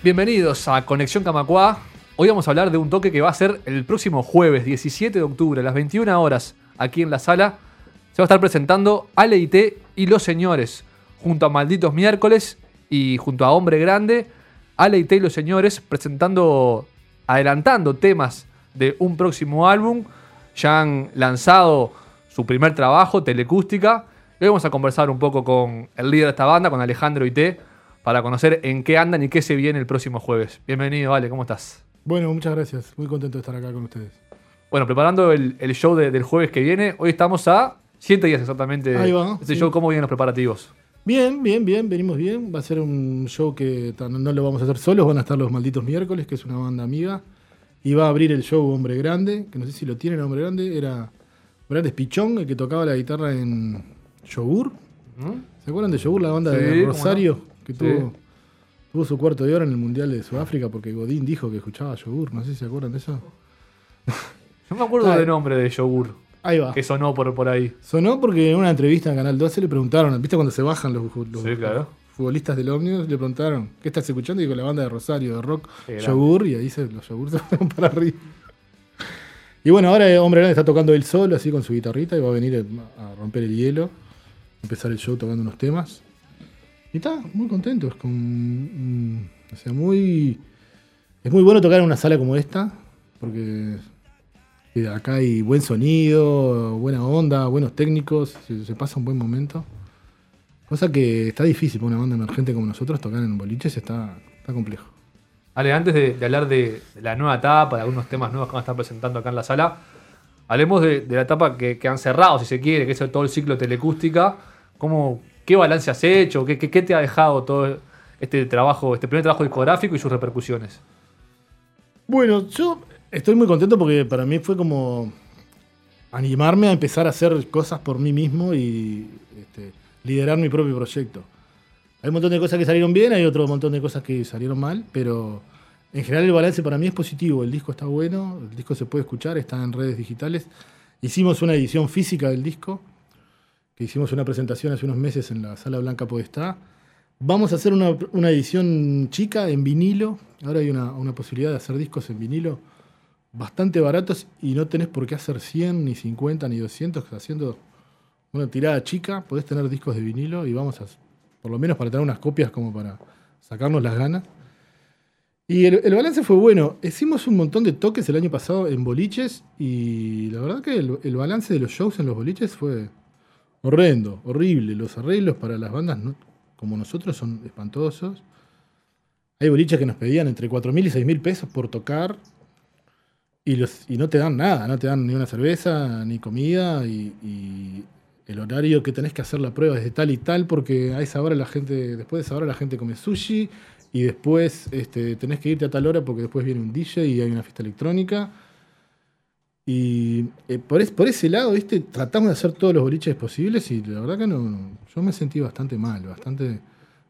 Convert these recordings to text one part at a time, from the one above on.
Bienvenidos a Conexión Camacua. Hoy vamos a hablar de un toque que va a ser el próximo jueves, 17 de octubre, a las 21 horas, aquí en la sala. Se va a estar presentando Ale y Los Señores, junto a Malditos Miércoles y junto a Hombre Grande. Ale y Los Señores presentando, adelantando temas de un próximo álbum. Ya han lanzado su primer trabajo, Telecústica. Hoy vamos a conversar un poco con el líder de esta banda, con Alejandro Ité para conocer en qué andan y qué se viene el próximo jueves. Bienvenido, Ale, ¿cómo estás? Bueno, muchas gracias. Muy contento de estar acá con ustedes. Bueno, preparando el, show del jueves que viene, hoy estamos a siete días exactamente Ahí va, este show. ¿Cómo vienen los preparativos? Bien, bien, bien, venimos bien. Va a ser un show que no lo vamos a hacer solos, van a estar los malditos miércoles, que es una banda amiga. Y va a abrir el show Hombre Grande, que no sé si lo tienen Hombre Grande, era Grande Pichón, el que tocaba la guitarra en Yogur. ¿Se acuerdan de Yogur, la banda de Rosario? Que tuvo, su cuarto de hora en el Mundial de Sudáfrica porque Godín dijo que escuchaba yogur. No sé si se acuerdan de eso. Yo me acuerdo del nombre de yogur. Ahí va. Que sonó por, por ahí. Sonó porque en una entrevista en Canal 12 le preguntaron, ¿viste cuando se bajan los, futbolistas del Omnibus? Le preguntaron, ¿qué estás escuchando? Y dijo la banda de Rosario, de rock, yogur, y ahí se, los yogur se fueron para arriba. Y bueno, ahora el Hombre Grande está tocando él solo, así con su guitarrita, y va a venir a romper el hielo, empezar el show tocando unos temas. Y está muy contento, es con. o sea, muy. Es muy bueno tocar en una sala como esta, porque acá hay buen sonido, buena onda, buenos técnicos, se, pasa un buen momento. Cosa que está difícil para una banda emergente como nosotros tocar en boliches, está, está complejo. Ale, antes de, hablar de, la nueva etapa, de algunos temas nuevos que van a estar presentando acá en la sala, hablemos de, la etapa que, que, han cerrado, si se quiere, que es todo el ciclo telecústica. ¿Cómo, ¿Qué balance has hecho? ¿Qué, te ha dejado todo este trabajo, este primer trabajo discográfico y sus repercusiones? Bueno, yo estoy muy contento porque para mí fue como animarme a empezar a hacer cosas por mí mismo y este, liderar mi propio proyecto. Hay un montón de cosas que salieron bien, hay otro montón de cosas que salieron mal, pero en general el balance para mí es positivo. El disco está bueno, el disco se puede escuchar, está en redes digitales. Hicimos una edición física del disco que hicimos una presentación hace unos meses en la Sala Blanca Podestá. Vamos a hacer una, edición chica en vinilo. Ahora hay una, posibilidad de hacer discos en vinilo bastante baratos y no tenés por qué hacer 100, ni 50, ni 200. Haciendo una tirada chica podés tener discos de vinilo y vamos a, por lo menos para tener unas copias como para sacarnos las ganas. Y el, balance fue bueno. Hicimos un montón de toques el año pasado en boliches y la verdad que el balance de los shows en los boliches fue, Horrendo, horrible. Los arreglos para las bandas como nosotros son espantosos. Hay boliches que nos pedían entre 4.000 y 6.000 pesos por tocar y, los, y no te dan nada, no te dan ni una cerveza, ni comida y, el horario que tenés que hacer la prueba es de tal y tal porque a esa hora la gente, después de esa hora la gente come sushi y después este, tenés que irte a tal hora porque después viene un DJ y hay una fiesta electrónica y eh, por, ese lado, ¿viste? tratamos de hacer todos los boliches posibles y la verdad que no, yo me sentí bastante mal, bastante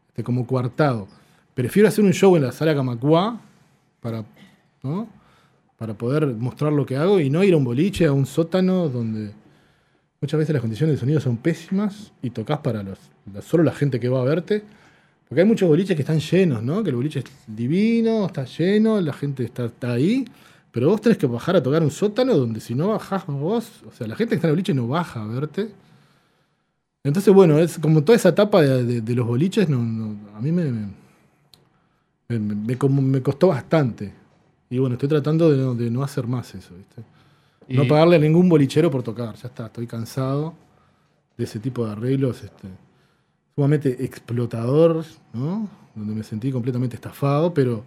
este, como coartado. Prefiero hacer un show en la sala Camacua para, para poder mostrar lo que hago y no ir a un boliche, a un sótano donde muchas veces las condiciones de sonido son pésimas y tocas para los, solo la gente que va a verte. Porque hay muchos boliches que están llenos, ¿no? Que el boliche es divino, está lleno, la gente está, está ahí pero vos tenés que bajar a tocar un sótano donde si no bajás vos, o sea, la gente que está en el boliche no baja a verte. Entonces, bueno, es como toda esa etapa de, los boliches, a mí me, me, costó bastante. Y bueno, estoy tratando de no, hacer más eso, ¿viste? No pagarle a ningún bolichero por tocar, ya está, estoy cansado de ese tipo de arreglos, este, sumamente explotador, ¿no? Donde me sentí completamente estafado, pero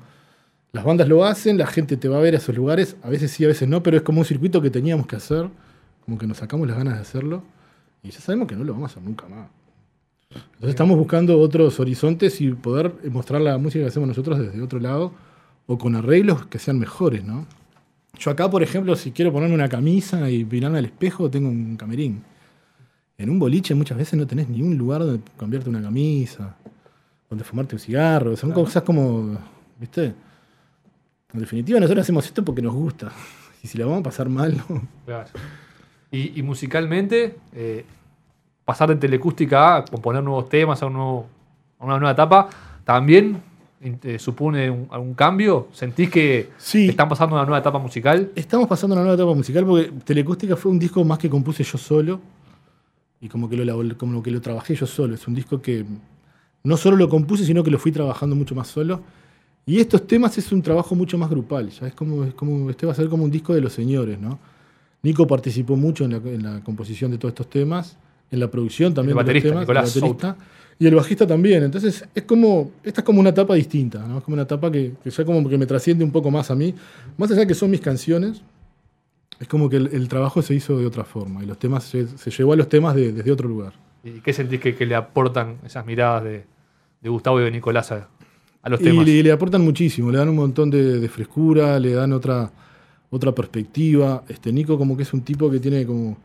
las bandas lo hacen, la gente te va a ver a esos lugares, a veces sí, a veces no, pero es como un circuito que teníamos que hacer, como que nos sacamos las ganas de hacerlo, y ya sabemos que no lo vamos a hacer nunca más. Entonces estamos buscando otros horizontes y poder mostrar la música que hacemos nosotros desde otro lado o con arreglos que sean mejores, ¿no? Yo acá, por ejemplo, si quiero ponerme una camisa y mirarme al espejo, tengo un camerín. En un boliche muchas veces no tenés ni un lugar donde cambiarte una camisa, donde fumarte un cigarro. Son cosas como, ¿viste? En definitiva, nosotros hacemos esto porque nos gusta. Y si la vamos a pasar mal, ¿no? Claro. Y, y musicalmente, eh, pasar de telecústica a componer nuevos temas, a, un nuevo- a una nueva etapa, también eh, supone un- algún cambio. ¿Sentís que Sí. están pasando una nueva etapa musical? Estamos pasando una nueva etapa musical porque Telecústica fue un disco más que compuse yo solo y como que lo, como que lo trabajé yo solo. Es un disco que no solo lo compuse, sino que lo fui trabajando mucho más solo. Y estos temas es un trabajo mucho más grupal. Ya es como, es como este va a ser como un disco de los señores, ¿no? Nico participó mucho en la, en la composición de todos estos temas, en la producción también El de los baterista, temas, Nicolás el baterista, y el bajista también. Entonces es como, esta es como una etapa distinta, ¿no? Es como una etapa que, que ya como que me trasciende un poco más a mí. Más allá de que son mis canciones, es como que el, el trabajo se hizo de otra forma y los temas se, se llevó a los temas de- desde otro lugar. ¿Y qué sentís que, que le aportan esas miradas de, de Gustavo y de Nicolás a, a los Y le, le aportan muchísimo, le dan un montón de, de frescura, le dan otra, otra perspectiva. Este Nico como que es un tipo que tiene como,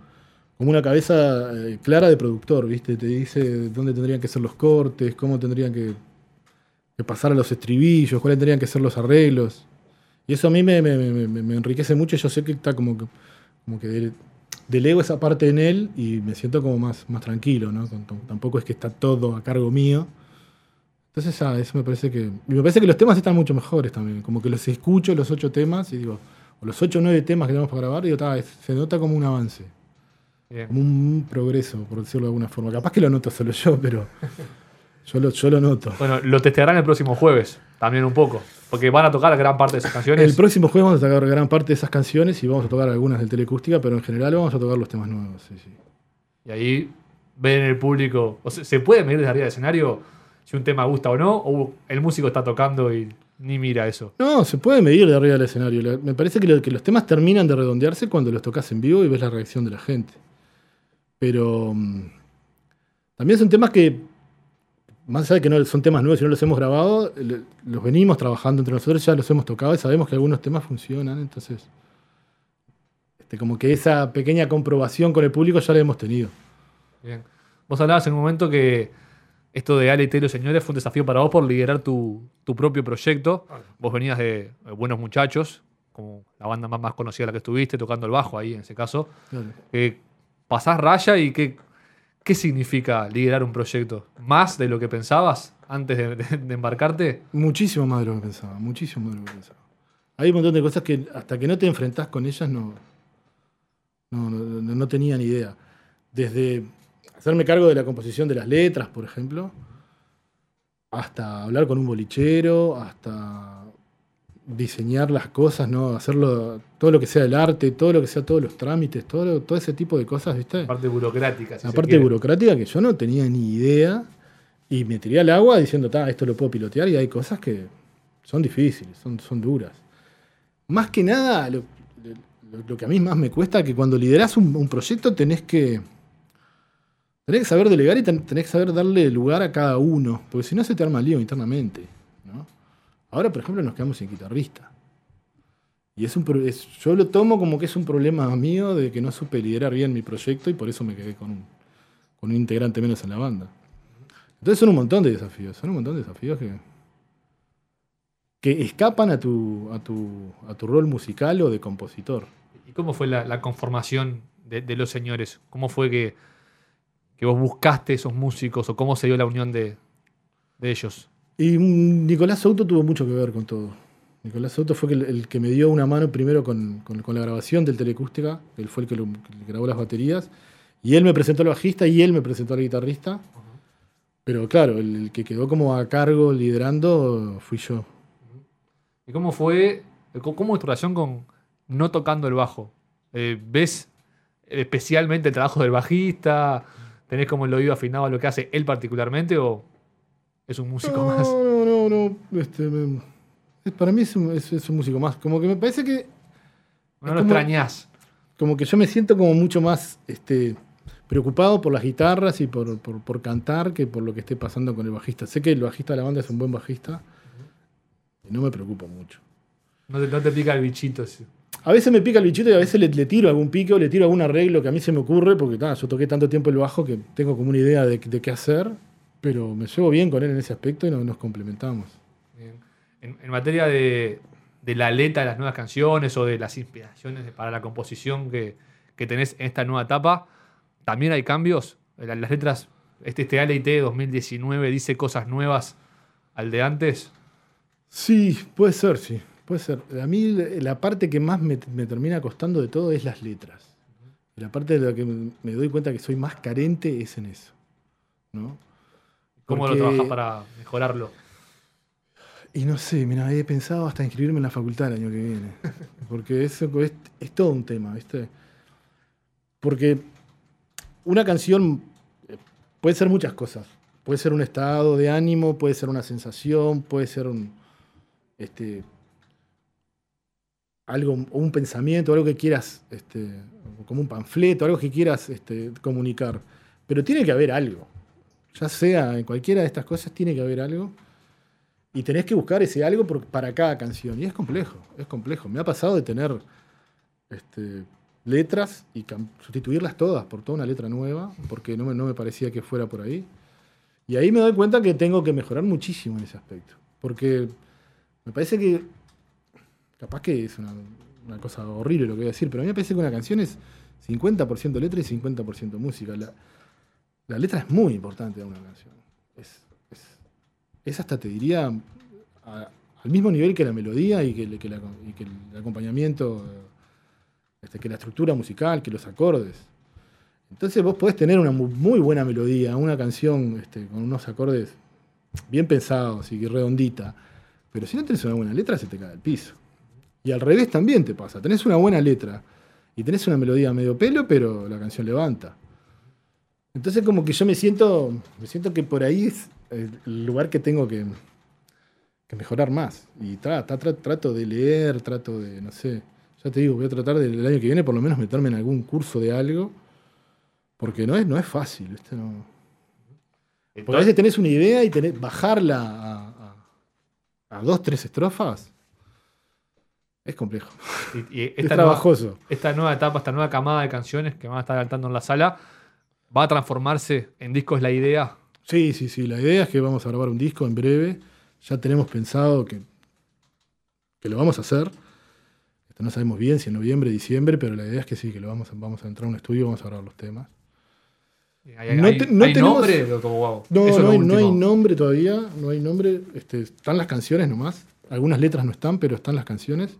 como una cabeza eh, clara de productor, ¿viste? Te dice dónde tendrían que ser los cortes, cómo tendrían que, que pasar a los estribillos, cuáles tendrían que ser los arreglos. Y eso a mí me, me- me- me- enriquece mucho. Yo sé que está como que, como que de- delego esa parte en él y me siento como más, más tranquilo, ¿no? Tampoco es que está todo a cargo mío. Entonces, ah, eso me parece que. Y me parece que los temas están mucho mejores también. Como que los escucho, los ocho temas, y digo, o los ocho o nueve temas que tenemos para grabar, y digo, "Ta, es- se nota como un avance, Bien. como un progreso, por decirlo de alguna forma. Capaz que lo noto solo yo, pero yo lo, yo lo noto. Bueno, lo testearán el próximo jueves, también un poco. Porque van a tocar gran parte de esas canciones. El próximo jueves vamos a tocar gran parte de esas canciones y vamos a tocar algunas del Telecústica, pero en general vamos a tocar los temas nuevos. Sí, sí. Y ahí ven el público. O sea, ¿Se puede medir desde arriba del escenario si un tema gusta o no? ¿O el músico está tocando y ni mira eso? No, se puede medir de arriba del escenario. Me parece que, lo- que los temas terminan de redondearse cuando los tocas en vivo y ves la reacción de la gente. Pero mm, también son temas que, más allá de que no son temas nuevos y no los hemos grabado, los venimos trabajando entre nosotros, ya los hemos tocado y sabemos que algunos temas funcionan. Entonces, este, como que esa pequeña comprobación con el público ya la hemos tenido. Bien. Vos hablabas en un momento que esto de Ale y Telo, señores, fue un desafío para vos por liderar tu, tu propio proyecto. Vos venías de Buenos Muchachos, como la banda más, más conocida de la que estuviste, tocando el bajo ahí en ese caso. Claro. Eh, pasás raya y qué, qué significa liderar un proyecto. ¿Más de lo que pensabas antes de, de- de embarcarte? Muchísimo más de lo que pensaba, muchísimo más de lo que pensaba. Hay un montón de cosas que hasta que no te enfrentás con ellas no, no, no, no- no tenía ni idea. Desde hacerme cargo de la composición de las letras, por ejemplo, hasta hablar con un bolichero, hasta diseñar las cosas, ¿no? Hacerlo, todo lo que sea el arte, todo lo que sea todos los trámites, todo, lo- todo ese tipo de cosas, ¿viste? La parte burocrática. si la parte burocrática que yo no tenía ni idea y me tiré al agua diciendo, "Ta, esto lo puedo pilotear y hay cosas que son difíciles, son, son duras. Más que nada, lo, lo- lo que a mí más me cuesta es que cuando liderás un, un proyecto tenés que, tenés que saber delegar y ten- tenés que saber darle lugar a cada uno, porque si no se te arma lío internamente. Ahora, por ejemplo, nos quedamos sin guitarrista. Y es un, es- yo lo tomo como que es un problema mío de que no supe liderar bien mi proyecto y por eso me quedé con un, integrante menos en la banda. Entonces son un montón de desafíos, son un montón de desafíos que, que escapan a tu, rol musical o de compositor. ¿Y cómo fue la, conformación de los señores? ¿Cómo fue que, que vos buscaste esos músicos o cómo se dio la unión de, de ellos? Y mm, Nicolás Souto tuvo mucho que ver con todo. Nicolás Souto fue el, el que me dio una mano primero con, con- con la grabación del Telecústica, él fue el que, lo- que grabó las baterías, y él me presentó al bajista y él me presentó al guitarrista. Pero claro, el, el que quedó como a cargo liderando fui yo. ¿Y cómo fue, cómo cómo es tu relación con no tocando el bajo? Eh, ¿Ves especialmente el trabajo del bajista? ¿Tenés como el oído afinado a lo que hace él particularmente o es un músico no, más? No, no, no. Este, para mí es un, es- es un músico más. Como que me parece que No lo como- extrañás. como que yo me siento como mucho más este, preocupado por las guitarras y por, por- por cantar que por lo que esté pasando con el bajista. Sé que el bajista de la banda es un buen bajista y no me preocupo mucho. No te, no te pica el bichito. ese. A veces me pica el bichito y a veces le, le tiro algún pique o le tiro algún arreglo que a mí se me ocurre, porque ta, yo toqué tanto tiempo el bajo que tengo como una idea de, de qué hacer, pero me llevo bien con él en ese aspecto y no- nos complementamos. Bien. En, en materia de, de la letra de las nuevas canciones o de las inspiraciones para la composición que, que tenés en esta nueva etapa, también hay cambios. La- Las letras, este, este ALT 2019 dice cosas nuevas al de antes. Sí, puede ser, sí. Puede ser. A mí la parte que más me, me termina costando de todo es las letras. Y la parte de la que me doy cuenta que soy más carente es en eso. ¿no? ¿Cómo Porque- lo trabajás para mejorarlo? Y no sé, mira, he pensado hasta inscribirme en la facultad el año que viene. Porque eso es, es todo un tema, ¿viste? Porque una canción eh, puede ser muchas cosas. Puede ser un estado de ánimo, puede ser una sensación, puede ser un. Este, algo, un pensamiento, algo que quieras, este, como un panfleto, algo que quieras este, comunicar. Pero tiene que haber algo. Ya sea en cualquiera de estas cosas, tiene que haber algo. Y tenés que buscar ese algo por- para cada canción. Y es complejo, es complejo. Me ha pasado de tener este, letras y sustituirlas todas por toda una letra nueva, porque no me, no me parecía que fuera por ahí. Y ahí me doy cuenta que tengo que mejorar muchísimo en ese aspecto. Porque me parece que, capaz que es una, cosa horrible lo que voy a decir, pero a mí me parece que una canción es 50% letra y 50% música. La, letra es muy importante de una canción. Es, hasta, te diría, al mismo nivel que la melodía y que, el- acompañamiento, este, que la estructura musical, que los acordes. Entonces vos podés tener una mu- muy buena melodía, una canción este, con unos acordes bien pensados y redondita, pero si no tenés una buena letra se te cae al piso. Y al revés también te pasa, tenés una buena letra y tenés una melodía medio pelo, pero la canción levanta. Entonces como que yo me siento, me siento que por ahí es el lugar que tengo que, que mejorar más. Y tra- tra- tra- trato de leer, trato de, no sé, ya te digo, voy a tratar del año que viene por lo menos meterme en algún curso de algo, porque no es, no es fácil, ¿viste? No- porque a veces tenés una idea y tenés, bajarla a, a- a dos, tres estrofas es complejo, Y- y es esta, nueva, trabajoso. esta nueva etapa, esta nueva camada de canciones que van a estar cantando en la sala, va a transformarse en discos la idea. Sí, sí, sí. La idea es que vamos a grabar un disco en breve. Ya tenemos pensado que, que lo vamos a hacer. Esto no sabemos bien si en noviembre, diciembre, pero la idea es que sí, que lo vamos a, vamos a entrar a un estudio y vamos a grabar los temas. ¿Hay, No hay- te- no hay tenemos- nombre? No, hay, no hay último. nombre todavía, no hay nombre. Este, están las canciones nomás. Algunas letras no están, pero están las canciones.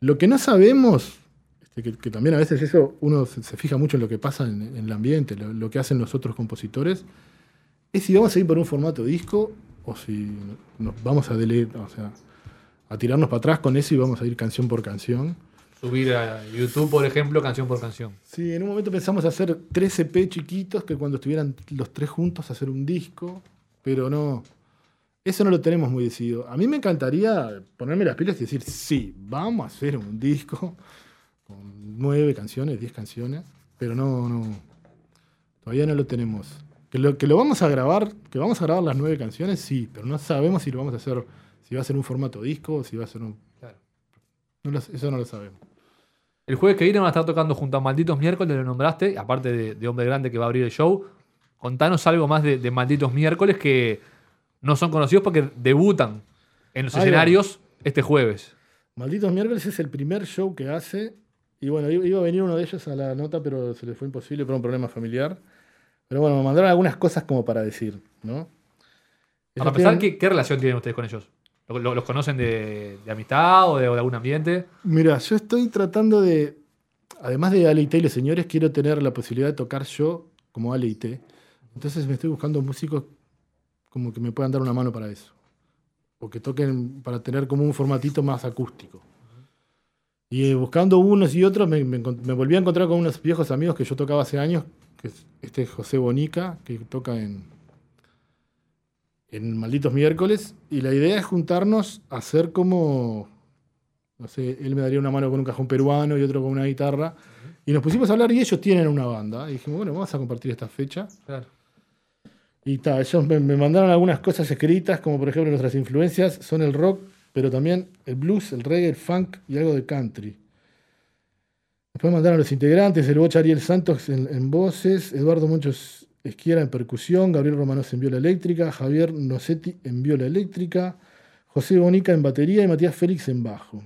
Lo que no sabemos, este, que, que también a veces eso uno se, se fija mucho en lo que pasa en, en el ambiente, lo, lo que hacen los otros compositores, es si vamos a ir por un formato disco o si nos vamos a dele- o sea, a tirarnos para atrás con eso y vamos a ir canción por canción. Subir a YouTube, por ejemplo, canción por canción. Sí, en un momento pensamos hacer tres EP chiquitos que cuando estuvieran los tres juntos hacer un disco, pero no. Eso no lo tenemos muy decidido. A mí me encantaría ponerme las pilas y decir, sí, vamos a hacer un disco con nueve canciones, diez canciones, pero no, no. Todavía no lo tenemos. Que lo, que lo vamos a grabar, que vamos a grabar las nueve canciones, sí, pero no sabemos si lo vamos a hacer, si va a ser un formato disco o si va a ser un. Claro. no lo- eso no lo sabemos. El jueves que viene van a estar tocando junto a Malditos Miércoles, lo nombraste, aparte de, de Hombre Grande que va a abrir el show. Contanos algo más de, de Malditos Miércoles que no son conocidos porque debutan en los escenarios este jueves. Malditos miércoles es el primer show que hace. Y bueno, iba a venir uno de ellos a la nota, pero se le fue imposible por un problema familiar. Pero bueno, me mandaron algunas cosas como para decir, ¿no? Ellos empezar, tienen- ¿qué, qué relación tienen ustedes con ellos? ¿Lo- lo- ¿Los conocen de, de amistad o de, o de algún ambiente? Mira, yo estoy tratando de, además de Ale y T y los señores, quiero tener la posibilidad de tocar yo como Ale y T. Entonces me estoy buscando músicos como que me puedan dar una mano para eso. O que toquen para tener como un formatito más acústico. Y eh, buscando unos y otros, me, me encont- me volví a encontrar con unos viejos amigos que yo tocaba hace años, que es este es José Bonica, que toca en, en Malditos Miércoles. Y la idea es juntarnos a hacer como No sé, él me daría una mano con un cajón peruano y otro con una guitarra. Y nos pusimos a hablar y ellos tienen una banda. Y dijimos, bueno, vamos a compartir esta fecha. Claro. Y ta, ellos me, mandaron algunas cosas escritas, como por ejemplo nuestras influencias son el rock, pero también el blues, el reggae, el funk y algo de country. Después mandaron a los integrantes, el Bocha Ariel Santos en, voces, Eduardo Monchos Esquiera en percusión, Gabriel Romanos en viola eléctrica, Javier Nocetti en viola eléctrica, José Bonica en batería y Matías Félix en bajo.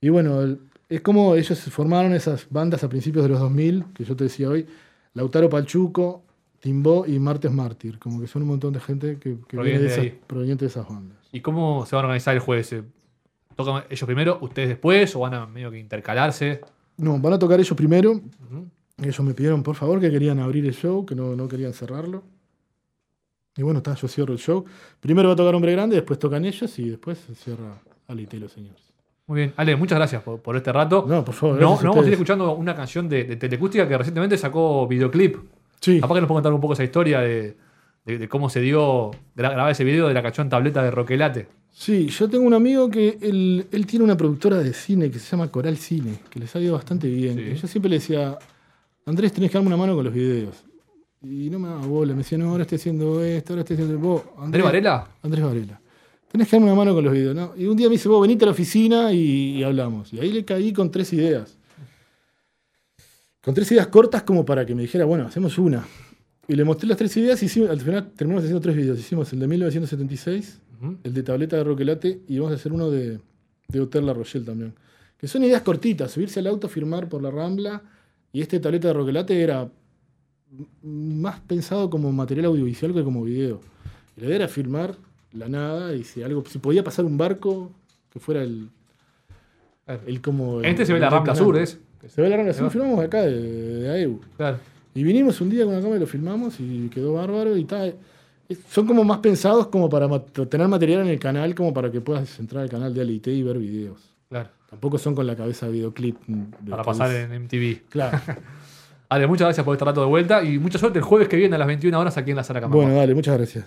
Y bueno, es como ellos formaron esas bandas a principios de los 2000, que yo te decía hoy, Lautaro Palchuco, Timbó y Martes Mártir, como que son un montón de gente que, que viene de esas, proveniente de esas bandas. ¿Y cómo se van a organizar el jueves? ¿Se ¿Tocan ellos primero, ustedes después o van a medio que intercalarse? No, van a tocar ellos primero. Ujú. Ellos me pidieron por favor que querían abrir el show, que no, no querían cerrarlo. Y bueno, está, yo cierro el show. Primero va a tocar Hombre Grande, después tocan ellos y después se cierra Alite y los señores. Muy bien. Ale, muchas gracias por, por este rato. No, por favor. No, vamos a ir escuchando una canción de, de Telecústica que recientemente sacó videoclip. Sí, Capaz que nos puede contar un poco esa historia de, de- de cómo se dio gra- grabar ese video de la cachón tableta de Roquelate. sí, yo tengo un amigo que él, él tiene una productora de cine que se llama Coral Cine, que les ha ido bastante bien. Sí. Yo siempre le decía, Andrés, tenés que darme una mano con los videos. Y no me daba bola, me decía, no, ahora estoy haciendo esto, ahora estoy haciendo... Vos, ¿Andrés Varela? Andrés Varela. Tenés que darme una mano con los videos, ¿no? Y un día me dice, vos venite a la oficina y, y hablamos. Y ahí le caí con tres ideas. Con tres ideas cortas como para que me dijera, bueno, hacemos una. Y le mostré las tres ideas y hicimos- al final terminamos haciendo tres videos. Hicimos el de 1976, Ujú. el de tableta de Roquelate y vamos a hacer uno de, de Hotel La Rochelle también. Que son ideas cortitas, subirse al auto, firmar por la Rambla. Y este tableta de Roquelate era más pensado como material audiovisual que como video. Y la idea era filmar la nada y si algo, si podía pasar un barco, que fuera el, el como. el- este se ve la Rambla Sur. ¿es? Se ve la Sur, va. filmamos acá de, de AEU. Claro. Y vinimos un día con la cámara y lo filmamos y quedó bárbaro y tal. Es- Son como más pensados como para tener material en el canal, como para que puedas entrar al canal de ALIT y ver videos. Claro. Tampoco son con la cabeza videoclip. de Para que pasar en MTV. Claro. Ale, muchas gracias por este rato de vuelta y mucha suerte el jueves que viene a las 21 horas aquí en la sala Camacua. bueno, dale, muchas gracias.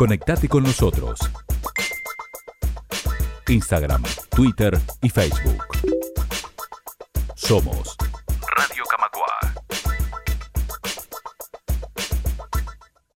Conectate con nosotros. Instagram, Twitter y Facebook. Somos